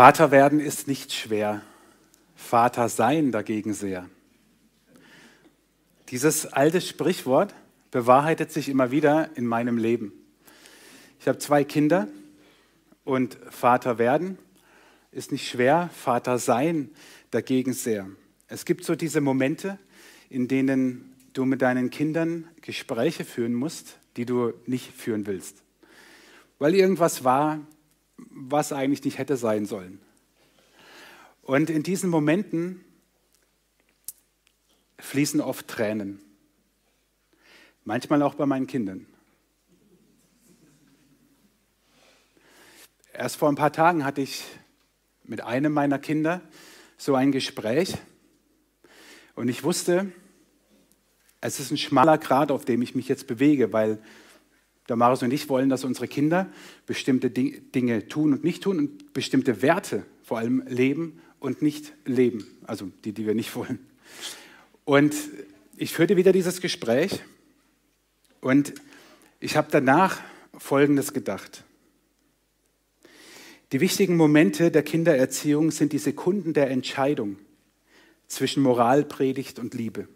Vater werden ist nicht schwer, Vater sein dagegen sehr. Dieses alte Sprichwort bewahrheitet sich immer wieder in meinem Leben. Ich habe zwei Kinder und Vater werden ist nicht schwer, Vater sein dagegen sehr. Es gibt so diese Momente, in denen du mit deinen Kindern Gespräche führen musst, die du nicht führen willst. Weil irgendwas war, was eigentlich nicht hätte sein sollen. Und in diesen Momenten fließen oft Tränen. Manchmal auch bei meinen Kindern. Erst vor ein paar Tagen hatte ich mit einem meiner Kinder so ein Gespräch und ich wusste, es ist ein schmaler Grat, auf dem ich mich jetzt bewege, weil Damaris und ich wollen, dass unsere Kinder bestimmte Dinge tun und nicht tun und bestimmte Werte vor allem leben und nicht leben, also die, die wir nicht wollen. Und ich führte wieder dieses Gespräch und ich habe danach Folgendes gedacht. Die wichtigen Momente der Kindererziehung sind die Sekunden der Entscheidung zwischen Moralpredigt und Liebe.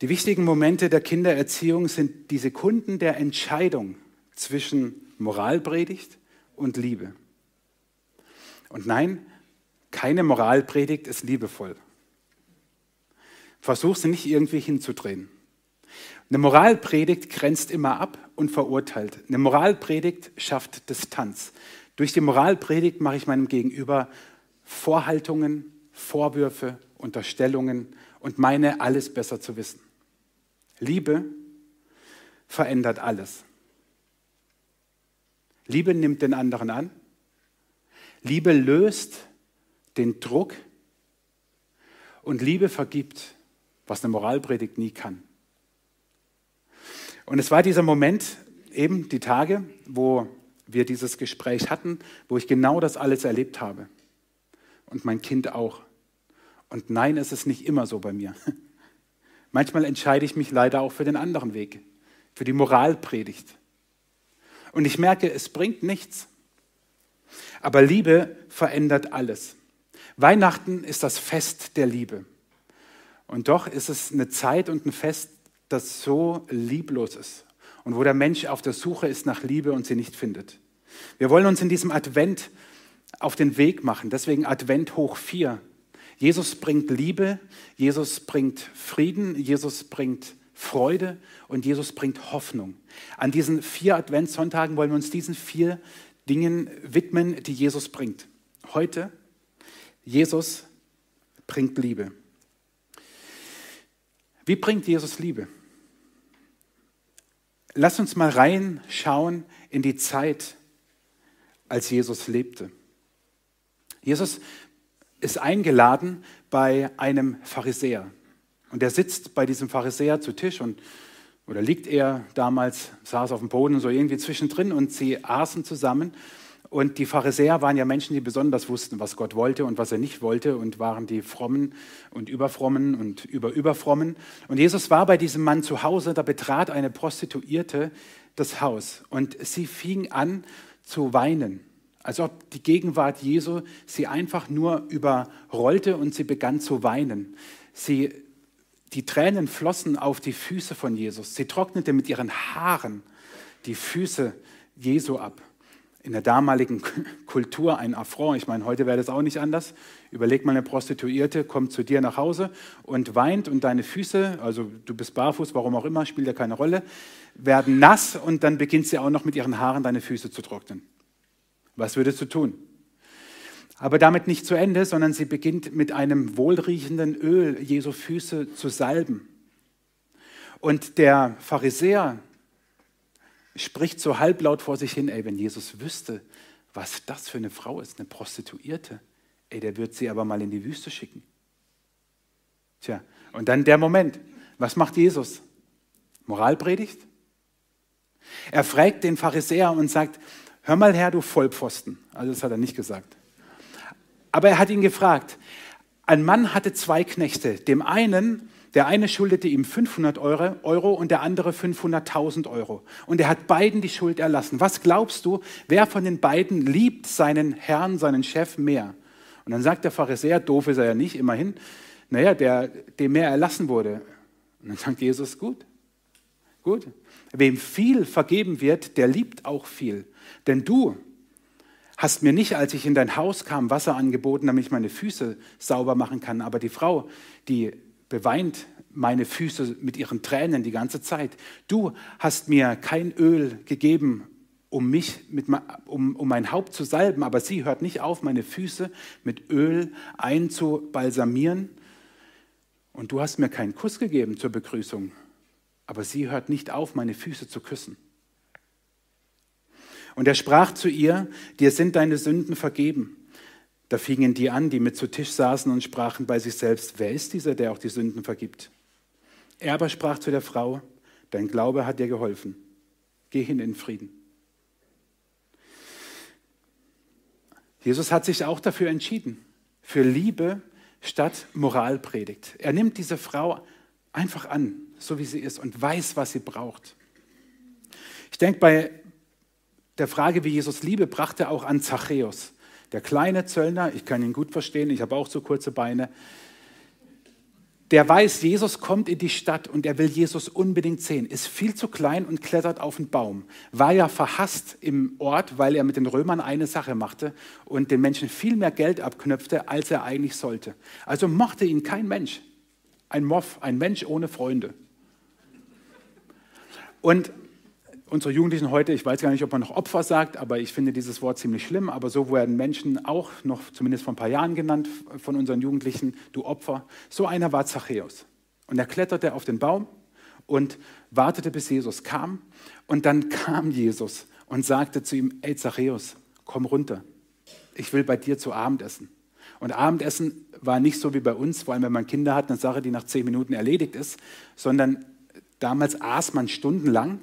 Die wichtigen Momente der Kindererziehung sind die Sekunden der Entscheidung zwischen Moralpredigt und Liebe. Und nein, keine Moralpredigt ist liebevoll. Versuch sie nicht irgendwie hinzudrehen. Eine Moralpredigt grenzt immer ab und verurteilt. Eine Moralpredigt schafft Distanz. Durch die Moralpredigt mache ich meinem Gegenüber Vorhaltungen, Vorwürfe, Unterstellungen und meine, alles besser zu wissen. Liebe verändert alles. Liebe nimmt den anderen an. Liebe löst den Druck. Und Liebe vergibt, was eine Moralpredigt nie kann. Und es war dieser Moment, eben die Tage, wo wir dieses Gespräch hatten, wo ich genau das alles erlebt habe. Und mein Kind auch. Und nein, es ist nicht immer so bei mir. Manchmal entscheide ich mich leider auch für den anderen Weg, für die Moralpredigt. Und ich merke, es bringt nichts. Aber Liebe verändert alles. Weihnachten ist das Fest der Liebe. Und doch ist es eine Zeit und ein Fest, das so lieblos ist und wo der Mensch auf der Suche ist nach Liebe und sie nicht findet. Wir wollen uns in diesem Advent auf den Weg machen, deswegen Advent hoch vier. Jesus bringt Liebe, Jesus bringt Frieden, Jesus bringt Freude und Jesus bringt Hoffnung. An diesen vier Adventssonntagen wollen wir uns diesen vier Dingen widmen, die Jesus bringt. Heute, Jesus bringt Liebe. Wie bringt Jesus Liebe? Lass uns mal reinschauen in die Zeit, als Jesus lebte. Jesus ist eingeladen bei einem Pharisäer. Und er sitzt bei diesem Pharisäer zu Tisch und oder liegt er damals, saß auf dem Boden so irgendwie zwischendrin und sie aßen zusammen. Und die Pharisäer waren ja Menschen, die besonders wussten, was Gott wollte und was er nicht wollte und waren die Frommen und Überfrommen und Überüberfrommen. Und Jesus war bei diesem Mann zu Hause, da betrat eine Prostituierte das Haus und sie fing an zu weinen als ob die Gegenwart Jesu sie einfach nur überrollte und sie begann zu weinen. Sie, die Tränen flossen auf die Füße von Jesus. Sie trocknete mit ihren Haaren die Füße Jesu ab. In der damaligen Kultur ein Affront. Ich meine, heute wäre das auch nicht anders. Überleg mal, eine Prostituierte kommt zu dir nach Hause und weint und deine Füße, also du bist barfuß, warum auch immer, spielt ja keine Rolle, werden nass und dann beginnt sie auch noch mit ihren Haaren deine Füße zu trocknen. Was würdest du tun? Aber damit nicht zu Ende, sondern sie beginnt mit einem wohlriechenden Öl Jesu Füße zu salben. Und der Pharisäer spricht so halblaut vor sich hin, ey, wenn Jesus wüsste, was das für eine Frau ist, eine Prostituierte, ey, der wird sie aber mal in die Wüste schicken. Tja, und dann der Moment, was macht Jesus? Moralpredigt? Er fragt den Pharisäer und sagt, Hör mal her, du Vollpfosten. Also das hat er nicht gesagt. Aber er hat ihn gefragt. Ein Mann hatte zwei Knechte. Dem einen, Der eine schuldete ihm 500 Euro und der andere 500.000 Euro. Und er hat beiden die Schuld erlassen. Was glaubst du, wer von den beiden liebt seinen Herrn, seinen Chef mehr? Und dann sagt der Pharisäer, doof ist er ja nicht, immerhin, naja, der, dem mehr erlassen wurde. Und dann sagt Jesus, gut, gut. Wem viel vergeben wird, der liebt auch viel. Denn du hast mir nicht, als ich in dein Haus kam, Wasser angeboten, damit ich meine Füße sauber machen kann. Aber die Frau, die beweint meine Füße mit ihren Tränen die ganze Zeit. Du hast mir kein Öl gegeben, um mich, mit, um, um mein Haupt zu salben, aber sie hört nicht auf, meine Füße mit Öl einzubalsamieren. Und du hast mir keinen Kuss gegeben zur Begrüßung, aber sie hört nicht auf, meine Füße zu küssen. Und er sprach zu ihr, dir sind deine Sünden vergeben. Da fingen die an, die mit zu Tisch saßen und sprachen bei sich selbst, wer ist dieser, der auch die Sünden vergibt? Er aber sprach zu der Frau, dein Glaube hat dir geholfen. Geh hin in Frieden. Jesus hat sich auch dafür entschieden, für Liebe statt Moralpredigt. Er nimmt diese Frau einfach an, so wie sie ist und weiß, was sie braucht. Ich denke, bei der Frage, wie Jesus Liebe brachte, auch an Zachäus. Der kleine Zöllner, ich kann ihn gut verstehen, ich habe auch so kurze Beine, der weiß, Jesus kommt in die Stadt und er will Jesus unbedingt sehen, ist viel zu klein und klettert auf den Baum. War ja verhasst im Ort, weil er mit den Römern eine Sache machte und den Menschen viel mehr Geld abknöpfte, als er eigentlich sollte. Also mochte ihn kein Mensch. Ein Moff, ein Mensch ohne Freunde. Und unsere Jugendlichen heute, ich weiß gar nicht, ob man noch Opfer sagt, aber ich finde dieses Wort ziemlich schlimm, aber so werden Menschen auch noch zumindest vor ein paar Jahren genannt von unseren Jugendlichen, du Opfer. So einer war Zachäus. Und er kletterte auf den Baum und wartete, bis Jesus kam. Und dann kam Jesus und sagte zu ihm, ey Zachäus, komm runter, ich will bei dir zu Abend essen. Und Abendessen war nicht so wie bei uns, vor allem wenn man Kinder hat, eine Sache, die nach zehn Minuten erledigt ist, sondern damals aß man stundenlang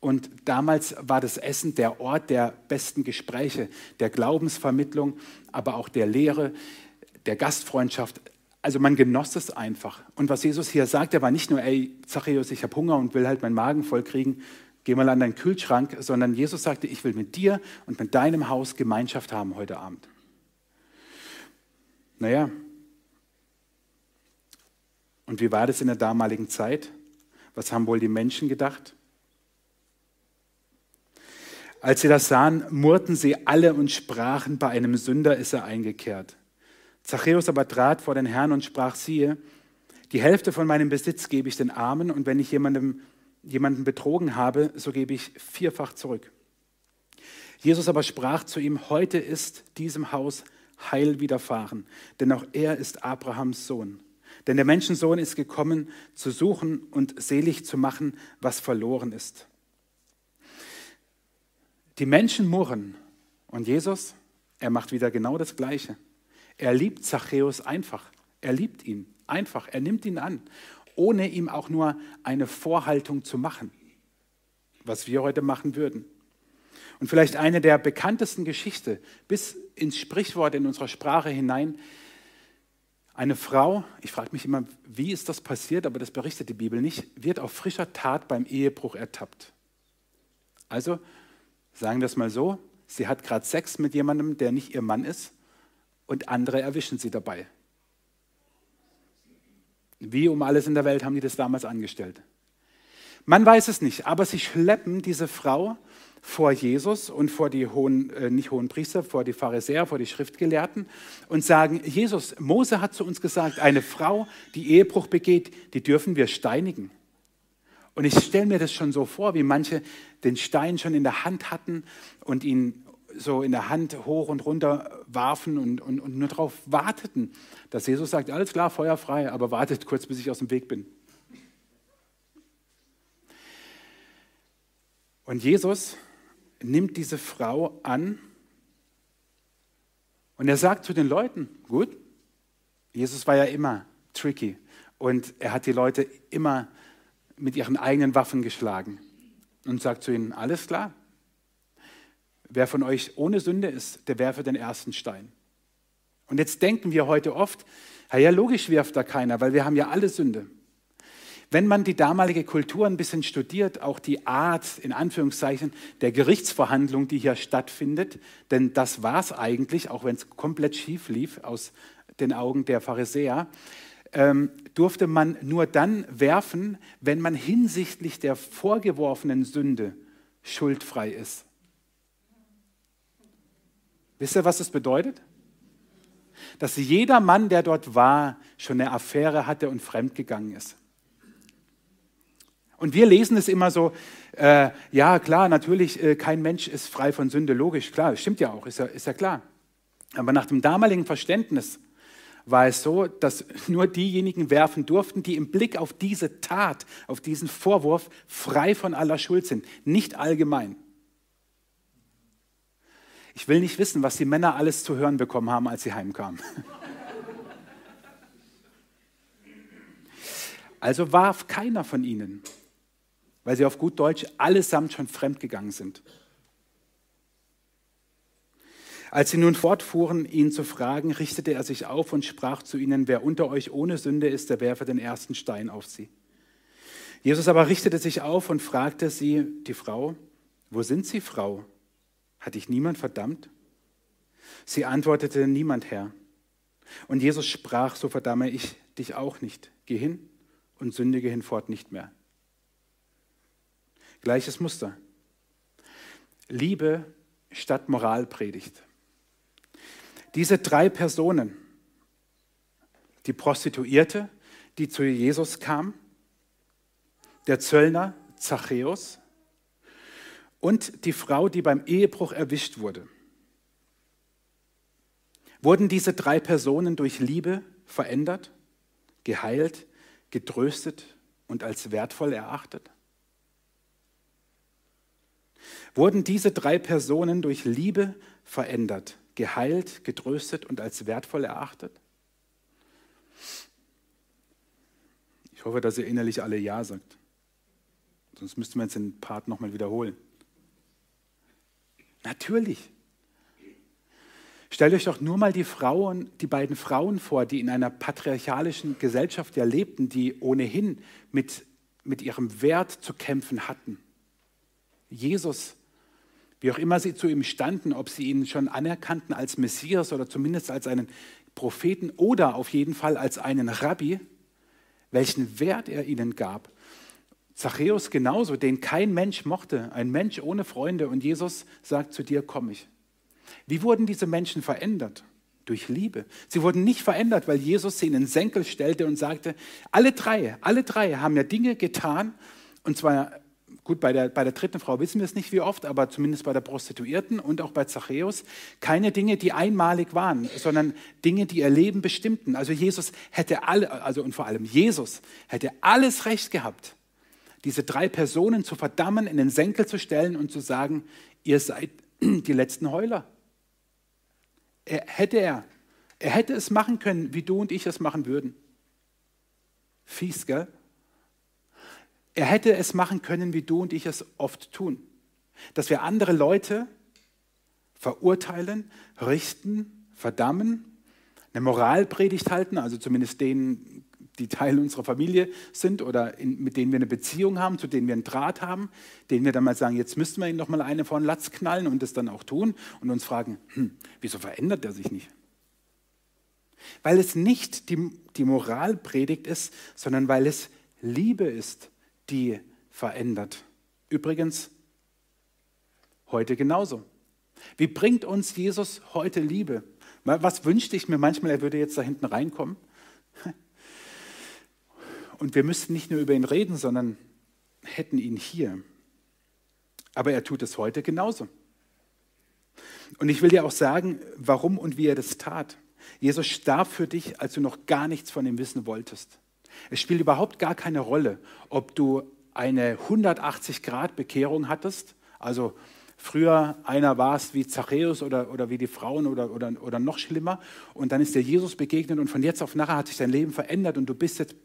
und damals war das Essen der Ort der besten Gespräche, der Glaubensvermittlung, aber auch der Lehre, der Gastfreundschaft. Also man genoss es einfach. Und was Jesus hier sagt, er war nicht nur, ey, Zachäus, ich habe Hunger und will halt meinen Magen voll kriegen, geh mal an deinen Kühlschrank, sondern Jesus sagte, ich will mit dir und mit deinem Haus Gemeinschaft haben heute Abend. Naja, und wie war das in der damaligen Zeit? Was haben wohl die Menschen gedacht? Als sie das sahen, murrten sie alle und sprachen, bei einem Sünder ist er eingekehrt. Zachäus aber trat vor den Herrn und sprach, siehe, die Hälfte von meinem Besitz gebe ich den Armen und wenn ich jemandem, jemanden betrogen habe, so gebe ich vierfach zurück. Jesus aber sprach zu ihm, heute ist diesem Haus Heil widerfahren, denn auch er ist Abrahams Sohn. Denn der Menschensohn ist gekommen, zu suchen und selig zu machen, was verloren ist. Die Menschen murren und Jesus, er macht wieder genau das Gleiche. Er liebt Zachäus einfach. Er liebt ihn einfach. Er nimmt ihn an, ohne ihm auch nur eine Vorhaltung zu machen, was wir heute machen würden. Und vielleicht eine der bekanntesten Geschichte bis ins Sprichwort in unserer Sprache hinein. Eine Frau, ich frage mich immer, wie ist das passiert, aber das berichtet die Bibel nicht, wird auf frischer Tat beim Ehebruch ertappt. Also Sagen wir es mal so, sie hat gerade Sex mit jemandem, der nicht ihr Mann ist und andere erwischen sie dabei. Wie um alles in der Welt haben die das damals angestellt? Man weiß es nicht, aber sie schleppen diese Frau vor Jesus und vor die hohen, äh, nicht hohen Priester, vor die Pharisäer, vor die Schriftgelehrten und sagen, Jesus, Mose hat zu uns gesagt, eine Frau, die Ehebruch begeht, die dürfen wir steinigen. Und ich stelle mir das schon so vor, wie manche den Stein schon in der Hand hatten und ihn so in der Hand hoch und runter warfen und, und, und nur darauf warteten, dass Jesus sagt, alles klar, Feuer frei, aber wartet kurz, bis ich aus dem Weg bin. Und Jesus nimmt diese Frau an und er sagt zu den Leuten, gut, Jesus war ja immer tricky und er hat die Leute immer mit ihren eigenen Waffen geschlagen und sagt zu ihnen, alles klar, wer von euch ohne Sünde ist, der werfe den ersten Stein. Und jetzt denken wir heute oft, ja, logisch wirft da keiner, weil wir haben ja alle Sünde. wenn man die damalige Kultur ein bisschen studiert, auch die Art, in Anführungszeichen, der Gerichtsverhandlung, die hier stattfindet, denn das war es eigentlich, auch wenn es komplett schief lief aus den Augen der Pharisäer, ähm, durfte man nur dann werfen, wenn man hinsichtlich der vorgeworfenen Sünde schuldfrei ist. Wisst ihr, was das bedeutet? Dass jeder Mann, der dort war, schon eine Affäre hatte und fremdgegangen ist. Und wir lesen es immer so, äh, ja klar, natürlich, äh, kein Mensch ist frei von Sünde, logisch, klar, stimmt ja auch, ist ja, ist ja klar. Aber nach dem damaligen Verständnis war es so, dass nur diejenigen werfen durften, die im Blick auf diese Tat, auf diesen Vorwurf frei von aller Schuld sind, nicht allgemein. Ich will nicht wissen, was die Männer alles zu hören bekommen haben, als sie heimkamen. Also warf keiner von ihnen weil sie auf gut Deutsch allesamt schon fremdgegangen sind. Als sie nun fortfuhren, ihn zu fragen, richtete er sich auf und sprach zu ihnen, wer unter euch ohne Sünde ist, der werfe den ersten Stein auf sie. Jesus aber richtete sich auf und fragte sie, die Frau, wo sind Sie, Frau? Hat dich niemand verdammt? Sie antwortete, niemand, Herr. Und Jesus sprach, so verdamme ich dich auch nicht. Geh hin und sündige hinfort nicht mehr. Gleiches Muster. Liebe statt Moralpredigt. Diese drei Personen, die Prostituierte, die zu Jesus kam, der Zöllner Zachäus und die Frau, die beim Ehebruch erwischt wurde. Wurden diese drei Personen durch Liebe verändert, geheilt, getröstet und als wertvoll erachtet? wurden diese drei Personen durch Liebe verändert, geheilt, getröstet und als wertvoll erachtet? Ich hoffe, dass ihr innerlich alle Ja sagt. Sonst müssten wir jetzt den Part nochmal wiederholen. Natürlich. Stellt euch doch nur mal die Frauen, die beiden Frauen vor, die in einer patriarchalischen Gesellschaft ja lebten, die ohnehin mit, mit ihrem Wert zu kämpfen hatten. Jesus wie auch immer sie zu ihm standen, ob sie ihn schon anerkannten als Messias oder zumindest als einen Propheten oder auf jeden Fall als einen Rabbi, welchen Wert er ihnen gab. Zachäus genauso, den kein Mensch mochte, ein Mensch ohne Freunde und Jesus sagt zu dir, komm ich. Wie wurden diese Menschen verändert? Durch Liebe. Sie wurden nicht verändert, weil Jesus sie in den Senkel stellte und sagte, alle drei, alle drei haben ja Dinge getan, und zwar gut, bei der, bei der dritten Frau wissen wir es nicht wie oft, aber zumindest bei der Prostituierten und auch bei Zachäus, keine Dinge, die einmalig waren, sondern Dinge, die ihr Leben bestimmten. Also Jesus hätte alle, also und vor allem Jesus hätte alles Recht gehabt, diese drei Personen zu verdammen, in den Senkel zu stellen und zu sagen, ihr seid die letzten Heuler. Er, hätte er. Er hätte es machen können, wie du und ich es machen würden. Fies, gell? Er hätte es machen können, wie du und ich es oft tun. Dass wir andere Leute verurteilen, richten, verdammen, eine Moralpredigt halten, also zumindest denen, die Teil unserer Familie sind oder in, mit denen wir eine Beziehung haben, zu denen wir einen Draht haben, denen wir dann mal sagen, jetzt müssten wir ihn noch mal eine vor den Latz knallen und das dann auch tun und uns fragen, hm, wieso verändert er sich nicht? Weil es nicht die, die Moralpredigt ist, sondern weil es Liebe ist, die verändert. Übrigens, heute genauso. Wie bringt uns Jesus heute Liebe? Was wünschte ich mir manchmal, er würde jetzt da hinten reinkommen? Und wir müssten nicht nur über ihn reden, sondern hätten ihn hier. Aber er tut es heute genauso. Und ich will dir auch sagen, warum und wie er das tat. Jesus starb für dich, als du noch gar nichts von ihm wissen wolltest. Es spielt überhaupt gar keine Rolle, ob du eine 180-Grad-Bekehrung hattest, also früher einer warst wie Zachäus oder, oder wie die Frauen oder, oder, oder noch schlimmer. Und dann ist dir Jesus begegnet und von jetzt auf nachher hat sich dein Leben verändert und du bist jetzt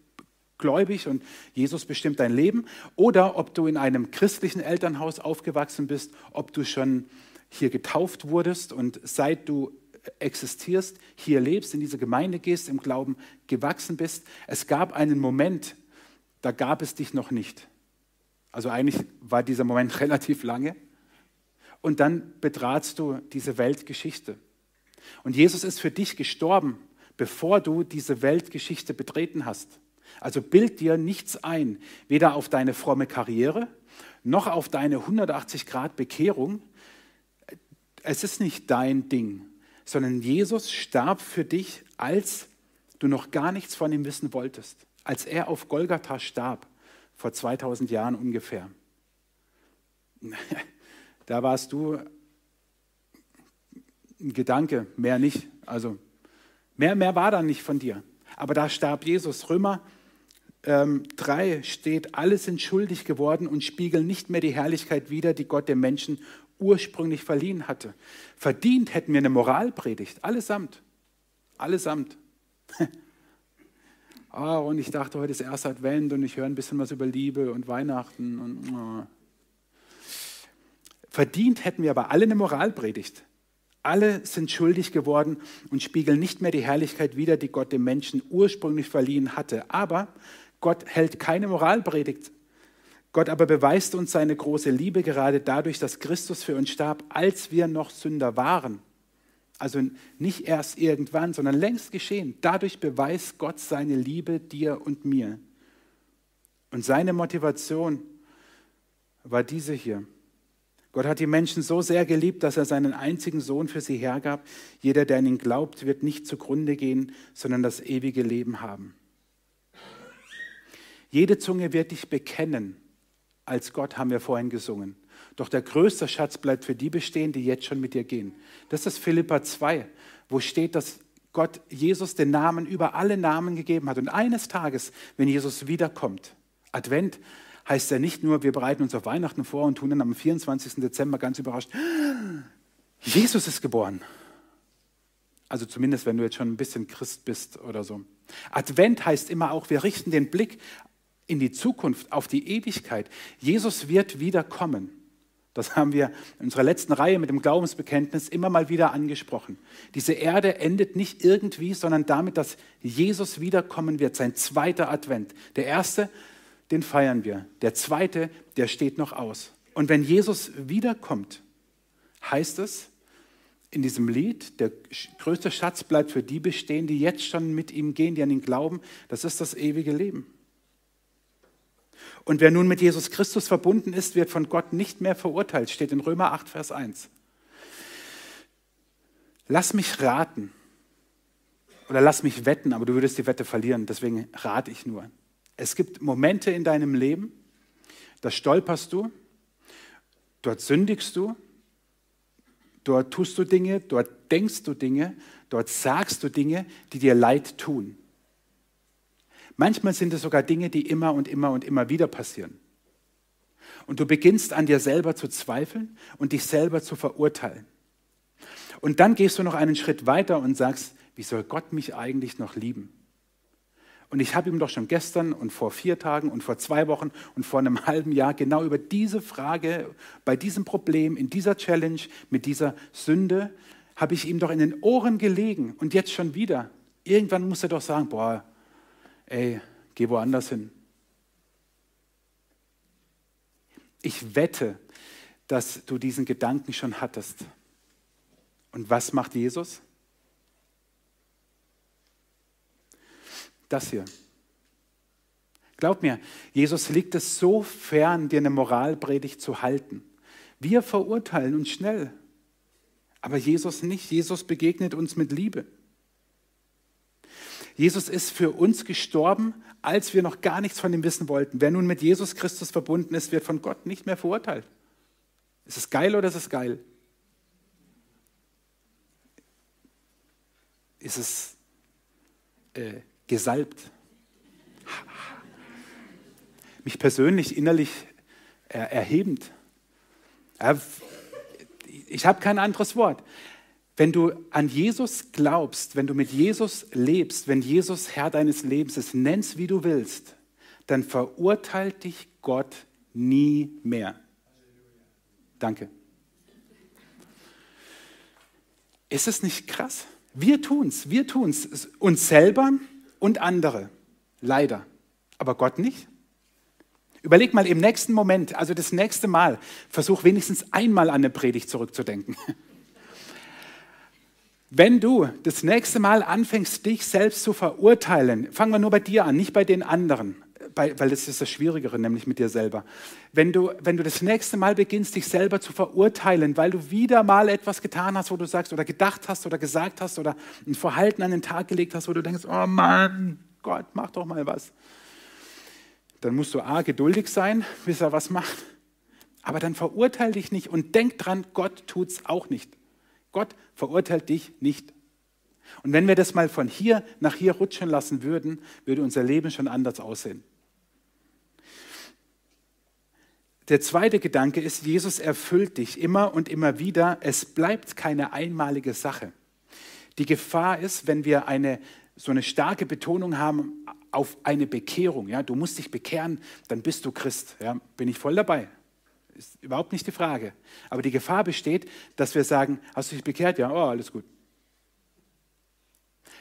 gläubig und Jesus bestimmt dein Leben. Oder ob du in einem christlichen Elternhaus aufgewachsen bist, ob du schon hier getauft wurdest und seit du existierst, hier lebst, in diese Gemeinde gehst, im Glauben gewachsen bist. Es gab einen Moment, da gab es dich noch nicht. Also eigentlich war dieser Moment relativ lange. Und dann betratst du diese Weltgeschichte. Und Jesus ist für dich gestorben, bevor du diese Weltgeschichte betreten hast. Also bild dir nichts ein, weder auf deine fromme Karriere noch auf deine 180 Grad Bekehrung. Es ist nicht dein Ding, sondern Jesus starb für dich, als du noch gar nichts von ihm wissen wolltest, als er auf Golgatha starb, vor 2000 Jahren ungefähr. Da warst du ein Gedanke, mehr nicht. Also mehr, mehr war da nicht von dir. Aber da starb Jesus. Römer ähm, 3 steht, alle sind schuldig geworden und spiegeln nicht mehr die Herrlichkeit wider, die Gott dem Menschen ursprünglich verliehen hatte. Verdient hätten wir eine Moralpredigt, allesamt. Allesamt. oh, und ich dachte, heute ist erster Advent und ich höre ein bisschen was über Liebe und Weihnachten. Und, oh. Verdient hätten wir aber alle eine Moralpredigt. Alle sind schuldig geworden und spiegeln nicht mehr die Herrlichkeit wider, die Gott dem Menschen ursprünglich verliehen hatte. Aber Gott hält keine Moralpredigt. Gott aber beweist uns seine große Liebe gerade dadurch, dass Christus für uns starb, als wir noch Sünder waren. Also nicht erst irgendwann, sondern längst geschehen. Dadurch beweist Gott seine Liebe dir und mir. Und seine Motivation war diese hier. Gott hat die Menschen so sehr geliebt, dass er seinen einzigen Sohn für sie hergab. Jeder, der an ihn glaubt, wird nicht zugrunde gehen, sondern das ewige Leben haben. Jede Zunge wird dich bekennen. Als Gott haben wir vorhin gesungen. Doch der größte Schatz bleibt für die bestehen, die jetzt schon mit dir gehen. Das ist Philippa 2, wo steht, dass Gott Jesus den Namen über alle Namen gegeben hat. Und eines Tages, wenn Jesus wiederkommt, Advent heißt ja nicht nur, wir bereiten uns auf Weihnachten vor und tun dann am 24. Dezember ganz überrascht, Jesus ist geboren. Also zumindest, wenn du jetzt schon ein bisschen Christ bist oder so. Advent heißt immer auch, wir richten den Blick in die Zukunft, auf die Ewigkeit. Jesus wird wiederkommen. Das haben wir in unserer letzten Reihe mit dem Glaubensbekenntnis immer mal wieder angesprochen. Diese Erde endet nicht irgendwie, sondern damit, dass Jesus wiederkommen wird, sein zweiter Advent. Der erste, den feiern wir. Der zweite, der steht noch aus. Und wenn Jesus wiederkommt, heißt es in diesem Lied, der größte Schatz bleibt für die bestehen, die jetzt schon mit ihm gehen, die an ihn glauben, das ist das ewige Leben. Und wer nun mit Jesus Christus verbunden ist, wird von Gott nicht mehr verurteilt, steht in Römer 8, Vers 1. Lass mich raten oder lass mich wetten, aber du würdest die Wette verlieren, deswegen rate ich nur. Es gibt Momente in deinem Leben, da stolperst du, dort sündigst du, dort tust du Dinge, dort denkst du Dinge, dort sagst du Dinge, die dir leid tun. Manchmal sind es sogar Dinge, die immer und immer und immer wieder passieren. Und du beginnst an dir selber zu zweifeln und dich selber zu verurteilen. Und dann gehst du noch einen Schritt weiter und sagst, wie soll Gott mich eigentlich noch lieben? Und ich habe ihm doch schon gestern und vor vier Tagen und vor zwei Wochen und vor einem halben Jahr genau über diese Frage, bei diesem Problem, in dieser Challenge, mit dieser Sünde, habe ich ihm doch in den Ohren gelegen und jetzt schon wieder. Irgendwann muss er doch sagen, boah, ey, geh woanders hin. Ich wette, dass du diesen Gedanken schon hattest. Und was macht Jesus? Das hier. Glaub mir, Jesus liegt es so fern, dir eine Moralpredigt zu halten. Wir verurteilen uns schnell, aber Jesus nicht. Jesus begegnet uns mit Liebe. Jesus ist für uns gestorben, als wir noch gar nichts von ihm wissen wollten. Wer nun mit Jesus Christus verbunden ist, wird von Gott nicht mehr verurteilt. Ist es geil oder ist es geil? Ist es äh, gesalbt? Mich persönlich innerlich erhebend. Ich habe kein anderes Wort. Wenn du an Jesus glaubst, wenn du mit Jesus lebst, wenn Jesus Herr deines Lebens ist, nennst wie du willst, dann verurteilt dich Gott nie mehr. Danke. Ist es nicht krass? Wir tun's, wir tun's, uns selber und andere, leider, aber Gott nicht. Überleg mal im nächsten Moment, also das nächste Mal, versuch wenigstens einmal an eine Predigt zurückzudenken. Wenn du das nächste Mal anfängst, dich selbst zu verurteilen, fangen wir nur bei dir an, nicht bei den anderen, bei, weil das ist das Schwierigere, nämlich mit dir selber. Wenn du, wenn du das nächste Mal beginnst, dich selber zu verurteilen, weil du wieder mal etwas getan hast, wo du sagst oder gedacht hast oder gesagt hast oder ein Verhalten an den Tag gelegt hast, wo du denkst, oh Mann, Gott, mach doch mal was. Dann musst du A, geduldig sein, bis er was macht. Aber dann verurteile dich nicht und denk dran, Gott tut es auch nicht. Gott verurteilt dich nicht. Und wenn wir das mal von hier nach hier rutschen lassen würden, würde unser Leben schon anders aussehen. Der zweite Gedanke ist, Jesus erfüllt dich immer und immer wieder. Es bleibt keine einmalige Sache. Die Gefahr ist, wenn wir eine, so eine starke Betonung haben auf eine Bekehrung. Ja, du musst dich bekehren, dann bist du Christ. Ja, bin ich voll dabei. Ist überhaupt nicht die Frage. Aber die Gefahr besteht, dass wir sagen, hast du dich bekehrt? Ja, oh, alles gut.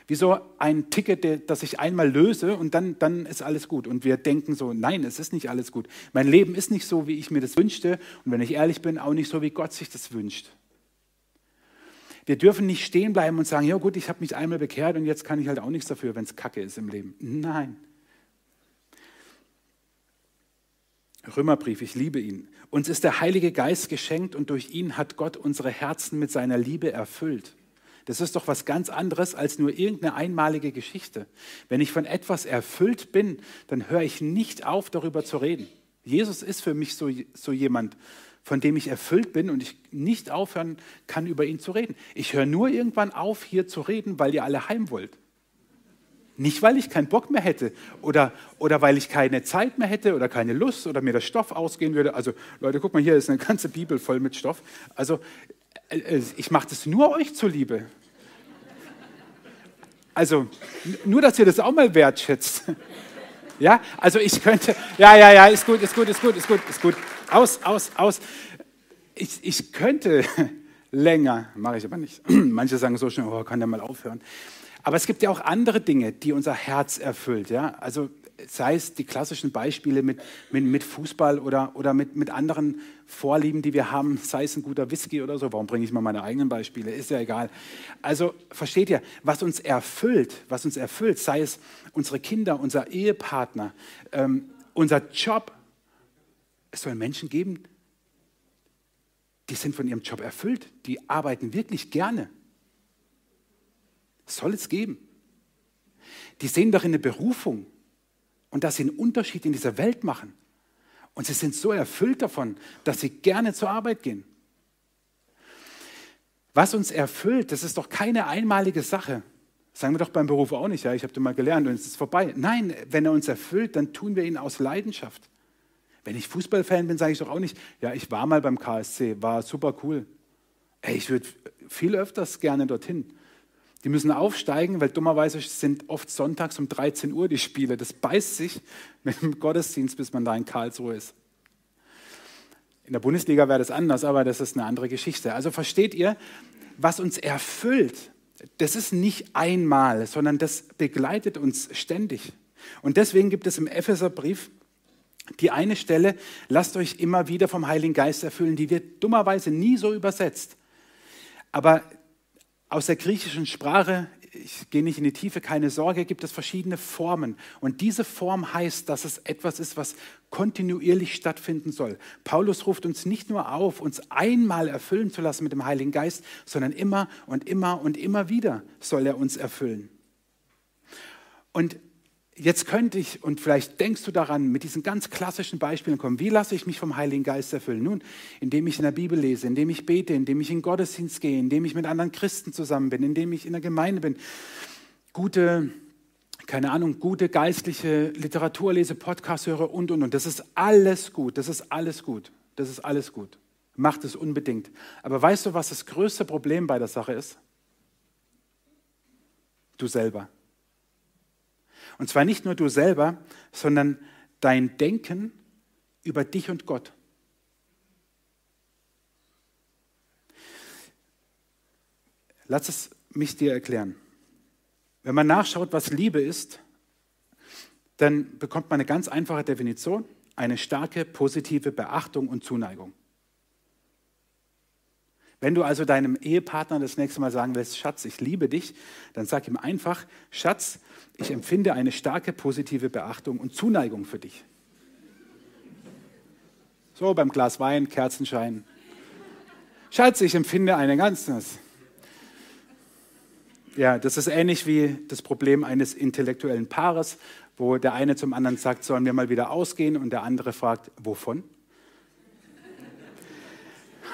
Wie so ein Ticket, das ich einmal löse und dann, dann ist alles gut. Und wir denken so, nein, es ist nicht alles gut. Mein Leben ist nicht so, wie ich mir das wünschte. Und wenn ich ehrlich bin, auch nicht so, wie Gott sich das wünscht. Wir dürfen nicht stehen bleiben und sagen, ja gut, ich habe mich einmal bekehrt und jetzt kann ich halt auch nichts dafür, wenn es Kacke ist im Leben. Nein. Römerbrief, ich liebe ihn. Uns ist der Heilige Geist geschenkt und durch ihn hat Gott unsere Herzen mit seiner Liebe erfüllt. Das ist doch was ganz anderes als nur irgendeine einmalige Geschichte. Wenn ich von etwas erfüllt bin, dann höre ich nicht auf, darüber zu reden. Jesus ist für mich so, so jemand, von dem ich erfüllt bin und ich nicht aufhören kann, über ihn zu reden. Ich höre nur irgendwann auf, hier zu reden, weil ihr alle heim wollt. Nicht, weil ich keinen Bock mehr hätte oder, oder weil ich keine Zeit mehr hätte oder keine Lust oder mir der Stoff ausgehen würde. Also Leute, guck mal, hier ist eine ganze Bibel voll mit Stoff. Also äh, äh, ich mache das nur euch zuliebe. Also nur, dass ihr das auch mal wertschätzt. Ja, also ich könnte, ja, ja, ja, ist gut, ist gut, ist gut, ist gut, ist gut. Aus, aus, aus. Ich, ich könnte länger, mache ich aber nicht. Manche sagen so schnell, oh, kann der mal aufhören. Aber es gibt ja auch andere Dinge, die unser Herz erfüllt. Ja? Also sei es die klassischen Beispiele mit, mit, mit Fußball oder, oder mit, mit anderen Vorlieben, die wir haben, sei es ein guter Whisky oder so. Warum bringe ich mal meine eigenen Beispiele? Ist ja egal. Also versteht ihr, was uns erfüllt, was uns erfüllt, sei es unsere Kinder, unser Ehepartner, ähm, unser Job. Es soll Menschen geben, die sind von ihrem Job erfüllt, die arbeiten wirklich gerne soll es geben. Die sehen doch in der Berufung und dass sie einen Unterschied in dieser Welt machen. Und sie sind so erfüllt davon, dass sie gerne zur Arbeit gehen. Was uns erfüllt, das ist doch keine einmalige Sache. Sagen wir doch beim Beruf auch nicht, ja, ich habe das mal gelernt und es ist vorbei. Nein, wenn er uns erfüllt, dann tun wir ihn aus Leidenschaft. Wenn ich Fußballfan bin, sage ich doch auch nicht, ja, ich war mal beim KSC, war super cool. Ey, ich würde viel öfters gerne dorthin. Die müssen aufsteigen, weil dummerweise sind oft sonntags um 13 Uhr die Spiele. Das beißt sich mit dem Gottesdienst, bis man da in Karlsruhe ist. In der Bundesliga wäre das anders, aber das ist eine andere Geschichte. Also versteht ihr, was uns erfüllt, das ist nicht einmal, sondern das begleitet uns ständig. Und deswegen gibt es im Epheserbrief die eine Stelle, lasst euch immer wieder vom Heiligen Geist erfüllen, die wird dummerweise nie so übersetzt. Aber aus der griechischen Sprache, ich gehe nicht in die Tiefe, keine Sorge, gibt es verschiedene Formen. Und diese Form heißt, dass es etwas ist, was kontinuierlich stattfinden soll. Paulus ruft uns nicht nur auf, uns einmal erfüllen zu lassen mit dem Heiligen Geist, sondern immer und immer und immer wieder soll er uns erfüllen. Und jetzt könnte ich, und vielleicht denkst du daran, mit diesen ganz klassischen Beispielen kommen, wie lasse ich mich vom Heiligen Geist erfüllen? Nun, indem ich in der Bibel lese, indem ich bete, indem ich in Gottesdienst gehe, indem ich mit anderen Christen zusammen bin, indem ich in der Gemeinde bin, gute, keine Ahnung, gute geistliche Literatur lese, Podcast höre und, und, und. Das ist alles gut, das ist alles gut, das ist alles gut. Macht es unbedingt. Aber weißt du, was das größte Problem bei der Sache ist? Du selber. Und zwar nicht nur du selber, sondern dein Denken über dich und Gott. Lass es mich dir erklären. Wenn man nachschaut, was Liebe ist, dann bekommt man eine ganz einfache Definition eine starke positive Beachtung und Zuneigung. Wenn du also deinem Ehepartner das nächste Mal sagen willst, Schatz, ich liebe dich, dann sag ihm einfach, Schatz, ich empfinde eine starke positive Beachtung und Zuneigung für dich. So beim Glas Wein, Kerzenschein. Schatz, ich empfinde eine ganz. Ja, das ist ähnlich wie das Problem eines intellektuellen Paares, wo der eine zum anderen sagt, sollen wir mal wieder ausgehen und der andere fragt, wovon?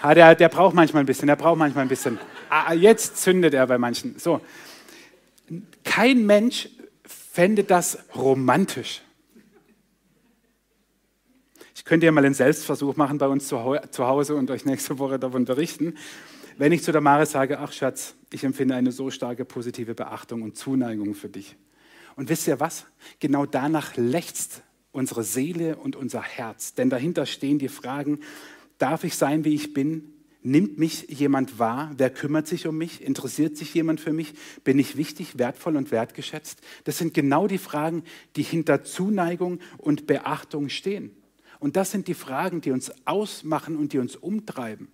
Ah, der, der braucht manchmal ein bisschen, der braucht manchmal ein bisschen. Ah, jetzt zündet er bei manchen. So. Kein Mensch fände das romantisch. Ich könnte ja mal einen Selbstversuch machen bei uns zu Hause und euch nächste Woche davon berichten. Wenn ich zu der Mare sage, ach Schatz, ich empfinde eine so starke positive Beachtung und Zuneigung für dich. Und wisst ihr was? Genau danach lechzt unsere Seele und unser Herz. Denn dahinter stehen die Fragen, Darf ich sein, wie ich bin? Nimmt mich jemand wahr? Wer kümmert sich um mich? Interessiert sich jemand für mich? Bin ich wichtig, wertvoll und wertgeschätzt? Das sind genau die Fragen, die hinter Zuneigung und Beachtung stehen. Und das sind die Fragen, die uns ausmachen und die uns umtreiben.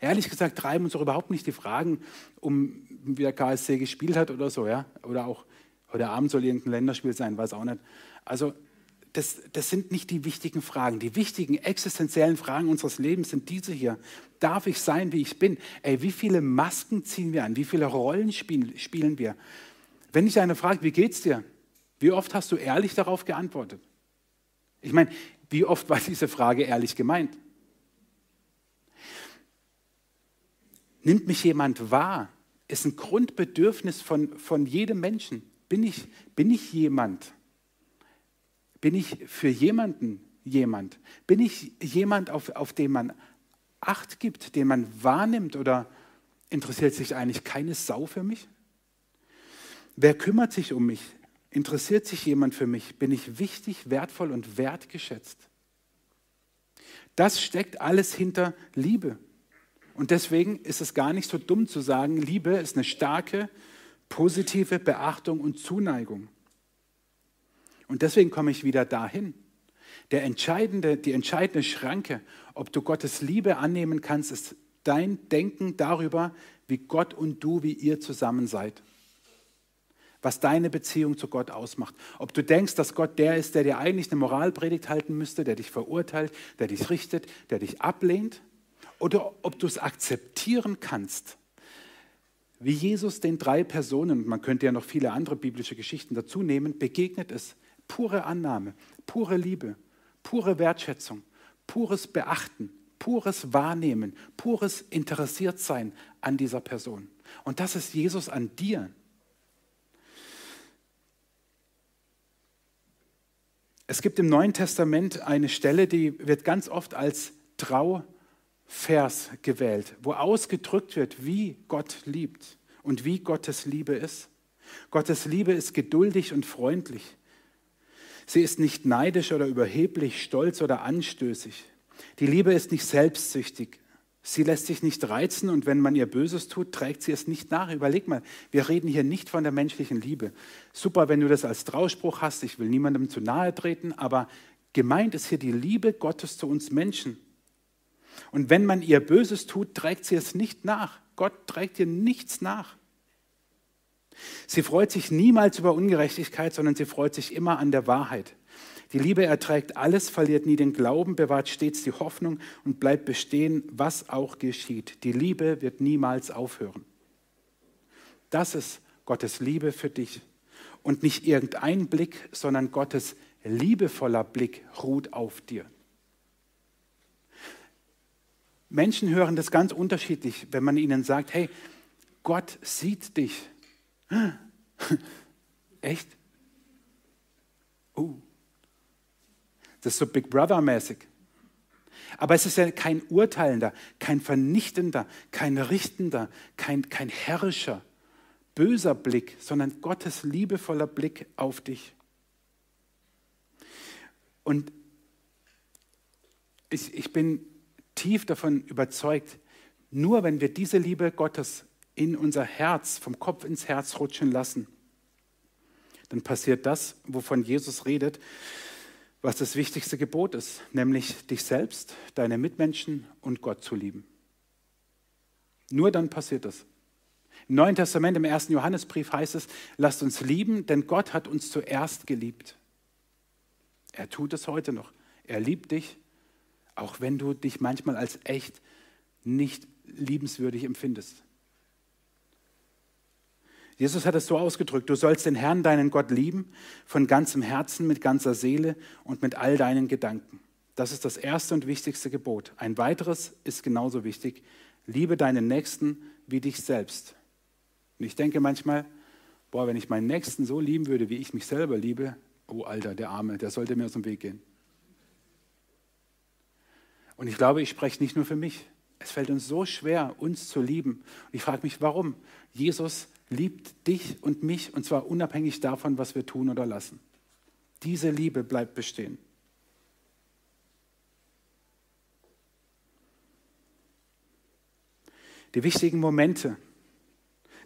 Ehrlich gesagt treiben uns auch überhaupt nicht die Fragen, um wie der KSC gespielt hat oder so, ja? Oder auch heute Abend soll irgendein Länderspiel sein, weiß auch nicht. Also das, das sind nicht die wichtigen Fragen. Die wichtigen existenziellen Fragen unseres Lebens sind diese hier. Darf ich sein, wie ich bin? Ey, wie viele Masken ziehen wir an? Wie viele Rollen spielen, spielen wir? Wenn dich einer fragt, wie geht's dir? Wie oft hast du ehrlich darauf geantwortet? Ich meine, wie oft war diese Frage ehrlich gemeint? Nimmt mich jemand wahr? Ist ein Grundbedürfnis von, von jedem Menschen. Bin ich, bin ich jemand? Bin ich für jemanden jemand? Bin ich jemand, auf, auf den man Acht gibt, den man wahrnimmt oder interessiert sich eigentlich keine Sau für mich? Wer kümmert sich um mich? Interessiert sich jemand für mich? Bin ich wichtig, wertvoll und wertgeschätzt? Das steckt alles hinter Liebe. Und deswegen ist es gar nicht so dumm zu sagen, Liebe ist eine starke, positive Beachtung und Zuneigung. Und deswegen komme ich wieder dahin. Der entscheidende, die entscheidende Schranke, ob du Gottes Liebe annehmen kannst, ist dein Denken darüber, wie Gott und du, wie ihr zusammen seid. Was deine Beziehung zu Gott ausmacht. Ob du denkst, dass Gott der ist, der dir eigentlich eine Moralpredigt halten müsste, der dich verurteilt, der dich richtet, der dich ablehnt, oder ob du es akzeptieren kannst, wie Jesus den drei Personen, man könnte ja noch viele andere biblische Geschichten dazu nehmen, begegnet ist pure Annahme, pure Liebe, pure Wertschätzung, pures Beachten, pures Wahrnehmen, pures Interessiertsein an dieser Person. Und das ist Jesus an dir. Es gibt im Neuen Testament eine Stelle, die wird ganz oft als Trauvers gewählt, wo ausgedrückt wird, wie Gott liebt und wie Gottes Liebe ist. Gottes Liebe ist geduldig und freundlich. Sie ist nicht neidisch oder überheblich, stolz oder anstößig. Die Liebe ist nicht selbstsüchtig. Sie lässt sich nicht reizen und wenn man ihr Böses tut, trägt sie es nicht nach. Überleg mal, wir reden hier nicht von der menschlichen Liebe. Super, wenn du das als Trauspruch hast, ich will niemandem zu nahe treten, aber gemeint ist hier die Liebe Gottes zu uns Menschen. Und wenn man ihr Böses tut, trägt sie es nicht nach. Gott trägt dir nichts nach. Sie freut sich niemals über Ungerechtigkeit, sondern sie freut sich immer an der Wahrheit. Die Liebe erträgt alles, verliert nie den Glauben, bewahrt stets die Hoffnung und bleibt bestehen, was auch geschieht. Die Liebe wird niemals aufhören. Das ist Gottes Liebe für dich. Und nicht irgendein Blick, sondern Gottes liebevoller Blick ruht auf dir. Menschen hören das ganz unterschiedlich, wenn man ihnen sagt, hey, Gott sieht dich. Echt? Oh. Das ist so Big Brother-mäßig. Aber es ist ja kein urteilender, kein vernichtender, kein richtender, kein, kein herrischer, böser Blick, sondern Gottes liebevoller Blick auf dich. Und ich, ich bin tief davon überzeugt, nur wenn wir diese Liebe Gottes in unser Herz, vom Kopf ins Herz rutschen lassen, dann passiert das, wovon Jesus redet, was das wichtigste Gebot ist, nämlich dich selbst, deine Mitmenschen und Gott zu lieben. Nur dann passiert das. Im Neuen Testament, im ersten Johannesbrief heißt es, lasst uns lieben, denn Gott hat uns zuerst geliebt. Er tut es heute noch. Er liebt dich, auch wenn du dich manchmal als echt nicht liebenswürdig empfindest. Jesus hat es so ausgedrückt, du sollst den Herrn, deinen Gott lieben, von ganzem Herzen, mit ganzer Seele und mit all deinen Gedanken. Das ist das erste und wichtigste Gebot. Ein weiteres ist genauso wichtig. Liebe deinen Nächsten wie dich selbst. Und ich denke manchmal, boah, wenn ich meinen Nächsten so lieben würde, wie ich mich selber liebe, oh Alter, der Arme, der sollte mir aus dem Weg gehen. Und ich glaube, ich spreche nicht nur für mich. Es fällt uns so schwer, uns zu lieben. Und ich frage mich, warum? Jesus liebt dich und mich, und zwar unabhängig davon, was wir tun oder lassen. Diese Liebe bleibt bestehen. Die wichtigen Momente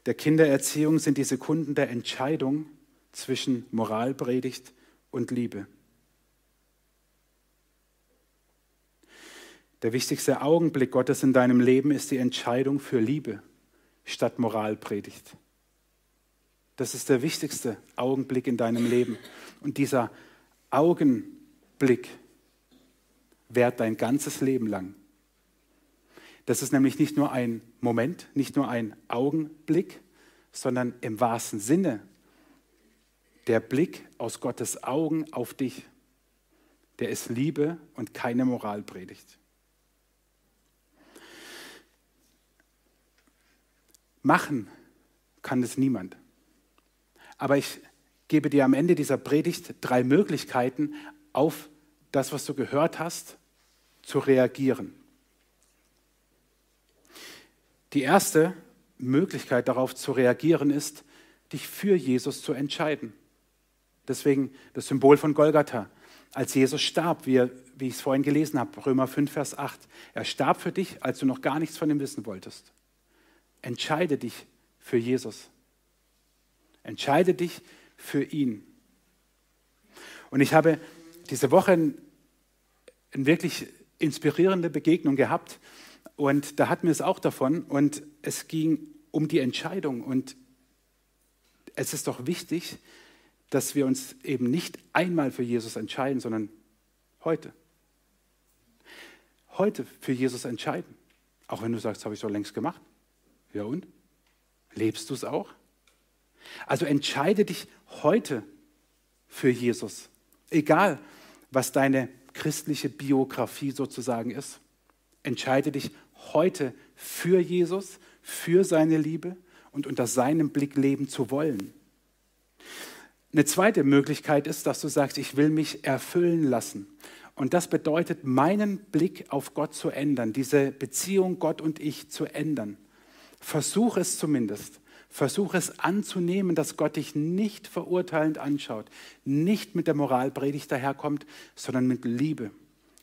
der Kindererziehung sind die Sekunden der Entscheidung zwischen Moralpredigt und Liebe. Der wichtigste Augenblick Gottes in deinem Leben ist die Entscheidung für Liebe statt Moralpredigt. Das ist der wichtigste Augenblick in deinem Leben. Und dieser Augenblick währt dein ganzes Leben lang. Das ist nämlich nicht nur ein Moment, nicht nur ein Augenblick, sondern im wahrsten Sinne der Blick aus Gottes Augen auf dich. Der ist Liebe und keine Moralpredigt. Machen kann es niemand. Aber ich gebe dir am Ende dieser Predigt drei Möglichkeiten, auf das, was du gehört hast, zu reagieren. Die erste Möglichkeit darauf zu reagieren ist, dich für Jesus zu entscheiden. Deswegen das Symbol von Golgatha. Als Jesus starb, wie, wie ich es vorhin gelesen habe, Römer 5, Vers 8, er starb für dich, als du noch gar nichts von ihm wissen wolltest. Entscheide dich für Jesus. Entscheide dich für ihn. Und ich habe diese Woche eine wirklich inspirierende Begegnung gehabt und da hatten wir es auch davon und es ging um die Entscheidung und es ist doch wichtig, dass wir uns eben nicht einmal für Jesus entscheiden, sondern heute. Heute für Jesus entscheiden. Auch wenn du sagst, habe ich doch längst gemacht. Ja und? Lebst du es auch? Also entscheide dich heute für Jesus. Egal, was deine christliche Biografie sozusagen ist. Entscheide dich heute für Jesus, für seine Liebe und unter seinem Blick leben zu wollen. Eine zweite Möglichkeit ist, dass du sagst, ich will mich erfüllen lassen. Und das bedeutet, meinen Blick auf Gott zu ändern, diese Beziehung Gott und ich zu ändern. Versuch es zumindest. Versuch es anzunehmen, dass Gott dich nicht verurteilend anschaut, nicht mit der Moralpredigt daherkommt, sondern mit Liebe.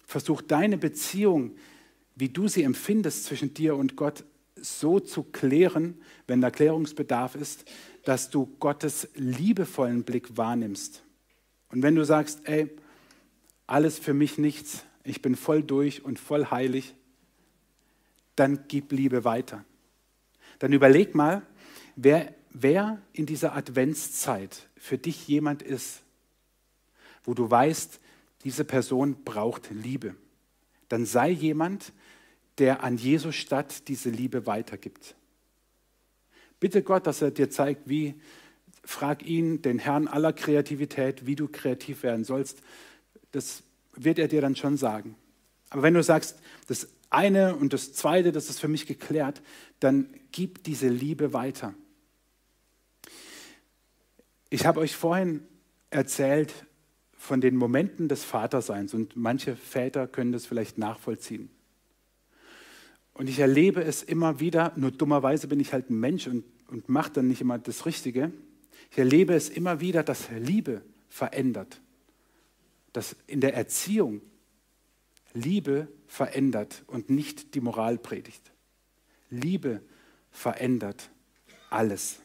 Versuch deine Beziehung, wie du sie empfindest zwischen dir und Gott, so zu klären, wenn da Klärungsbedarf ist, dass du Gottes liebevollen Blick wahrnimmst. Und wenn du sagst, ey, alles für mich nichts, ich bin voll durch und voll heilig, dann gib Liebe weiter dann überleg mal, wer, wer in dieser Adventszeit für dich jemand ist, wo du weißt, diese Person braucht Liebe. Dann sei jemand, der an Jesus statt diese Liebe weitergibt. Bitte Gott, dass er dir zeigt, wie, frag ihn, den Herrn aller Kreativität, wie du kreativ werden sollst. Das wird er dir dann schon sagen. Aber wenn du sagst, das eine und das zweite, das ist für mich geklärt, dann gib diese Liebe weiter. Ich habe euch vorhin erzählt von den Momenten des Vaterseins und manche Väter können das vielleicht nachvollziehen. Und ich erlebe es immer wieder, nur dummerweise bin ich halt ein Mensch und, und mache dann nicht immer das Richtige. Ich erlebe es immer wieder, dass Liebe verändert, dass in der Erziehung Liebe verändert und nicht die Moral predigt. Liebe verändert alles.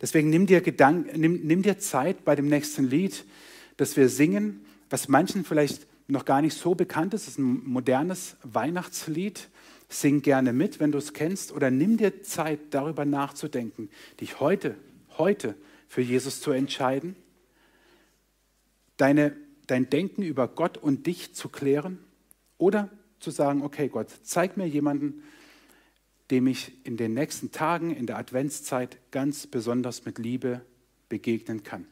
Deswegen nimm dir, Gedank, nimm, nimm dir Zeit bei dem nächsten Lied, das wir singen, was manchen vielleicht noch gar nicht so bekannt ist, ist ein modernes Weihnachtslied. Sing gerne mit, wenn du es kennst, oder nimm dir Zeit, darüber nachzudenken, dich heute, heute für Jesus zu entscheiden, deine, dein Denken über Gott und dich zu klären oder zu sagen, okay Gott, zeig mir jemanden, dem ich in den nächsten Tagen in der Adventszeit ganz besonders mit Liebe begegnen kann.